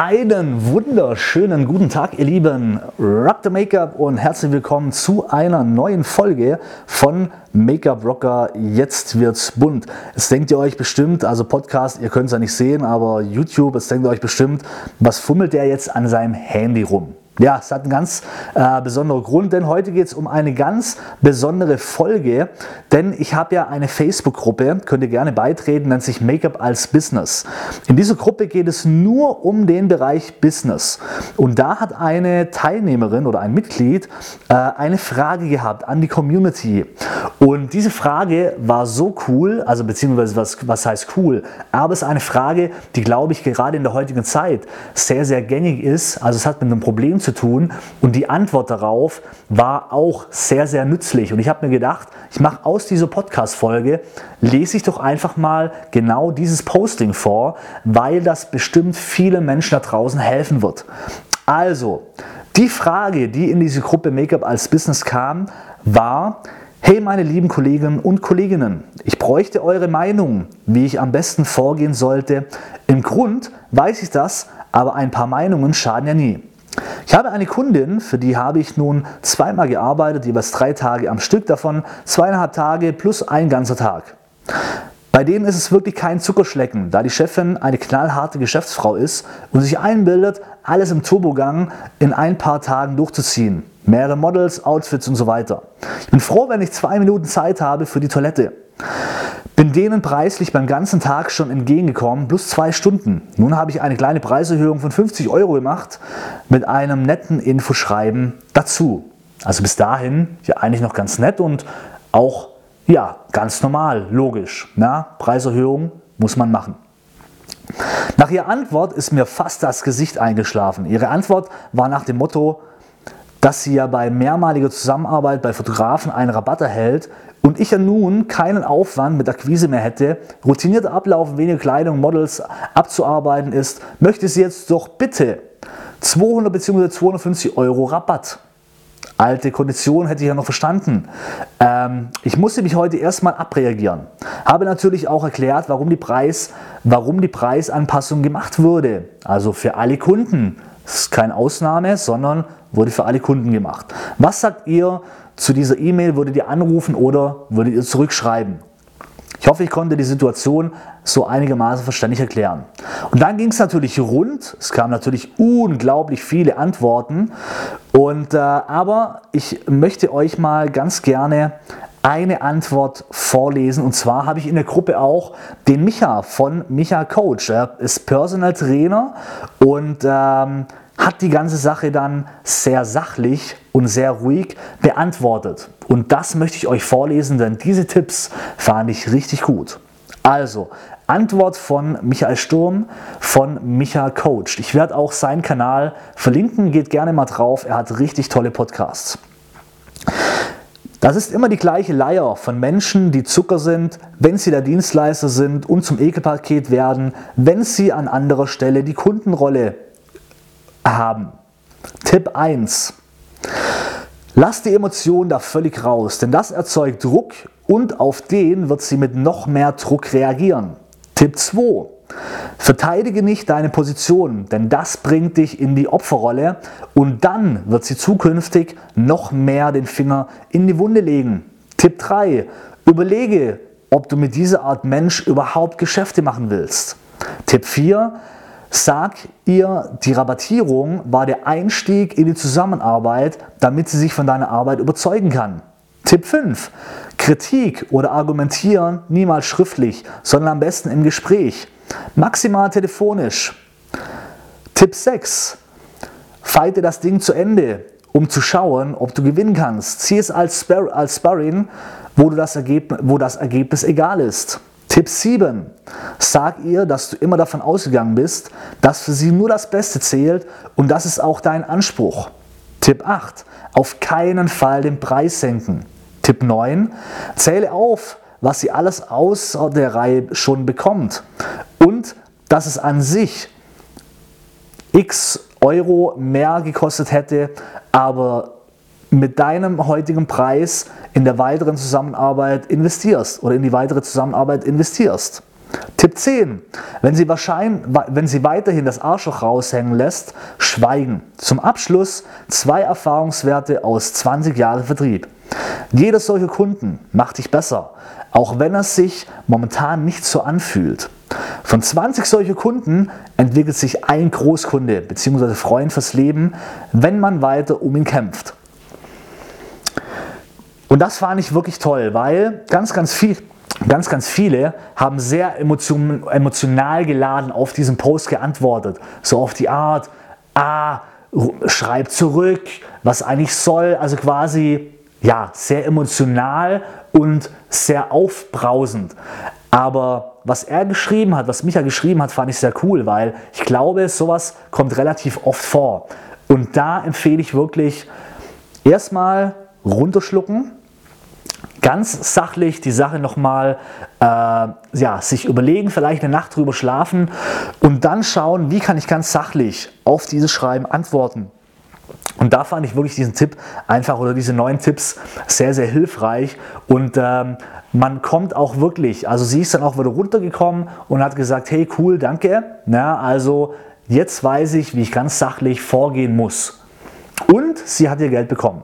Einen wunderschönen guten Tag, ihr Lieben. Rock the Make-up und herzlich willkommen zu einer neuen Folge von Make-up Rocker. Jetzt wird's bunt. Es denkt ihr euch bestimmt, also Podcast, ihr könnt es ja nicht sehen, aber YouTube, es denkt ihr euch bestimmt, was fummelt der jetzt an seinem Handy rum? Ja, es hat einen ganz äh, besonderen Grund, denn heute geht es um eine ganz besondere Folge, denn ich habe ja eine Facebook-Gruppe, könnt ihr gerne beitreten, nennt sich Make-up als Business. In dieser Gruppe geht es nur um den Bereich Business. Und da hat eine Teilnehmerin oder ein Mitglied äh, eine Frage gehabt an die Community. Und diese Frage war so cool, also beziehungsweise was, was heißt cool, aber es ist eine Frage, die glaube ich gerade in der heutigen Zeit sehr, sehr gängig ist, also es hat mit einem Problem zu zu tun. Und die Antwort darauf war auch sehr, sehr nützlich. Und ich habe mir gedacht, ich mache aus dieser Podcast-Folge, lese ich doch einfach mal genau dieses Posting vor, weil das bestimmt vielen Menschen da draußen helfen wird. Also, die Frage, die in diese Gruppe Make-up als Business kam, war, Hey meine lieben Kolleginnen und Kolleginnen, ich bräuchte eure Meinung, wie ich am besten vorgehen sollte. Im Grund weiß ich das, aber ein paar Meinungen schaden ja nie. Ich habe eine Kundin, für die habe ich nun zweimal gearbeitet, jeweils drei Tage am Stück davon, zweieinhalb Tage plus ein ganzer Tag. Bei denen ist es wirklich kein Zuckerschlecken, da die Chefin eine knallharte Geschäftsfrau ist und sich einbildet, alles im Turbogang in ein paar Tagen durchzuziehen. Mehrere Models, Outfits und so weiter. Ich bin froh, wenn ich zwei Minuten Zeit habe für die Toilette. Bin denen preislich beim ganzen Tag schon entgegengekommen, plus zwei Stunden. Nun habe ich eine kleine Preiserhöhung von 50 Euro gemacht mit einem netten Infoschreiben dazu. Also bis dahin ja eigentlich noch ganz nett und auch ja ganz normal, logisch. Ja, Preiserhöhung muss man machen. Nach ihrer Antwort ist mir fast das Gesicht eingeschlafen. Ihre Antwort war nach dem Motto, dass sie ja bei mehrmaliger Zusammenarbeit bei Fotografen einen Rabatt erhält und ich ja nun keinen Aufwand mit Akquise mehr hätte, routinierter Ablauf, weniger Kleidung, Models abzuarbeiten ist, möchte sie jetzt doch bitte 200 bzw. 250 Euro Rabatt. Alte Kondition hätte ich ja noch verstanden. Ähm, ich musste mich heute erstmal abreagieren. Habe natürlich auch erklärt, warum die, Preis, warum die Preisanpassung gemacht wurde. Also für alle Kunden. Das ist keine Ausnahme, sondern wurde für alle Kunden gemacht. Was sagt ihr zu dieser E-Mail? Würdet ihr anrufen oder würdet ihr zurückschreiben? Ich hoffe, ich konnte die Situation so einigermaßen verständlich erklären. Und dann ging es natürlich rund. Es kamen natürlich unglaublich viele Antworten. Und, äh, aber ich möchte euch mal ganz gerne eine Antwort vorlesen. Und zwar habe ich in der Gruppe auch den Micha von Micha Coach. Er ist Personal Trainer und ähm, hat die ganze Sache dann sehr sachlich und sehr ruhig beantwortet. Und das möchte ich euch vorlesen, denn diese Tipps fand ich richtig gut. Also, Antwort von Michael Sturm von Micha Coach. Ich werde auch seinen Kanal verlinken, geht gerne mal drauf, er hat richtig tolle Podcasts. Das ist immer die gleiche Leier von Menschen, die Zucker sind, wenn sie der Dienstleister sind und zum Ekelpaket werden, wenn sie an anderer Stelle die Kundenrolle haben. Tipp 1. Lass die Emotionen da völlig raus, denn das erzeugt Druck und auf den wird sie mit noch mehr Druck reagieren. Tipp 2. Verteidige nicht deine Position, denn das bringt dich in die Opferrolle und dann wird sie zukünftig noch mehr den Finger in die Wunde legen. Tipp 3. Überlege, ob du mit dieser Art Mensch überhaupt Geschäfte machen willst. Tipp 4. Sag ihr, die Rabattierung war der Einstieg in die Zusammenarbeit, damit sie sich von deiner Arbeit überzeugen kann. Tipp 5. Kritik oder Argumentieren niemals schriftlich, sondern am besten im Gespräch. Maximal telefonisch. Tipp 6. Fighte das Ding zu Ende, um zu schauen, ob du gewinnen kannst. Zieh es als, Spar Sparring, wo, wo das Ergebnis egal ist. Tipp 7. Sag ihr, dass du immer davon ausgegangen bist, dass für sie nur das Beste zählt und das ist auch dein Anspruch. Tipp 8. Auf keinen Fall den Preis senken. Tipp 9. Zähle auf, was sie alles außer der Reihe schon bekommt und dass es an sich x Euro mehr gekostet hätte, aber mit deinem heutigen Preis in der weiteren Zusammenarbeit investierst oder in die weitere Zusammenarbeit investierst. Tipp 10. Wenn sie, wahrscheinlich, wenn sie weiterhin das Arschloch raushängen lässt, schweigen. Zum Abschluss zwei Erfahrungswerte aus 20 Jahren Vertrieb. Jeder solche Kunden macht dich besser, auch wenn es sich momentan nicht so anfühlt. Von 20 solche Kunden entwickelt sich ein Großkunde bzw. Freund fürs Leben, wenn man weiter um ihn kämpft. Und das fand ich wirklich toll, weil ganz, ganz viel, ganz, ganz viele haben sehr emotion, emotional geladen auf diesen Post geantwortet. So auf die Art, ah, schreib zurück, was eigentlich soll. Also quasi, ja, sehr emotional und sehr aufbrausend. Aber was er geschrieben hat, was Micha geschrieben hat, fand ich sehr cool, weil ich glaube, sowas kommt relativ oft vor. Und da empfehle ich wirklich erstmal runterschlucken, ganz sachlich die Sache nochmal äh, ja, sich überlegen, vielleicht eine Nacht drüber schlafen und dann schauen, wie kann ich ganz sachlich auf dieses Schreiben antworten. Und da fand ich wirklich diesen Tipp einfach oder diese neuen Tipps sehr, sehr hilfreich und ähm, man kommt auch wirklich, also sie ist dann auch wieder runtergekommen und hat gesagt, hey cool, danke, Na, also jetzt weiß ich, wie ich ganz sachlich vorgehen muss. Und sie hat ihr Geld bekommen.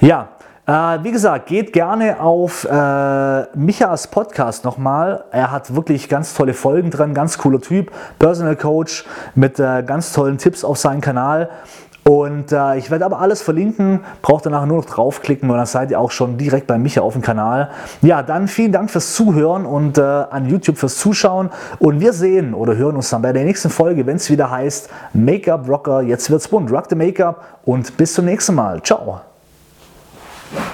Ja, äh, wie gesagt, geht gerne auf äh, Michas Podcast nochmal. Er hat wirklich ganz tolle Folgen drin, ganz cooler Typ, Personal Coach mit äh, ganz tollen Tipps auf seinem Kanal. Und äh, ich werde aber alles verlinken, braucht nachher nur noch draufklicken und dann seid ihr auch schon direkt bei Micha auf dem Kanal. Ja, dann vielen Dank fürs Zuhören und äh, an YouTube fürs Zuschauen. Und wir sehen oder hören uns dann bei der nächsten Folge, wenn es wieder heißt Make-up Rocker, jetzt wird's bunt, Rock the Make-up und bis zum nächsten Mal. Ciao.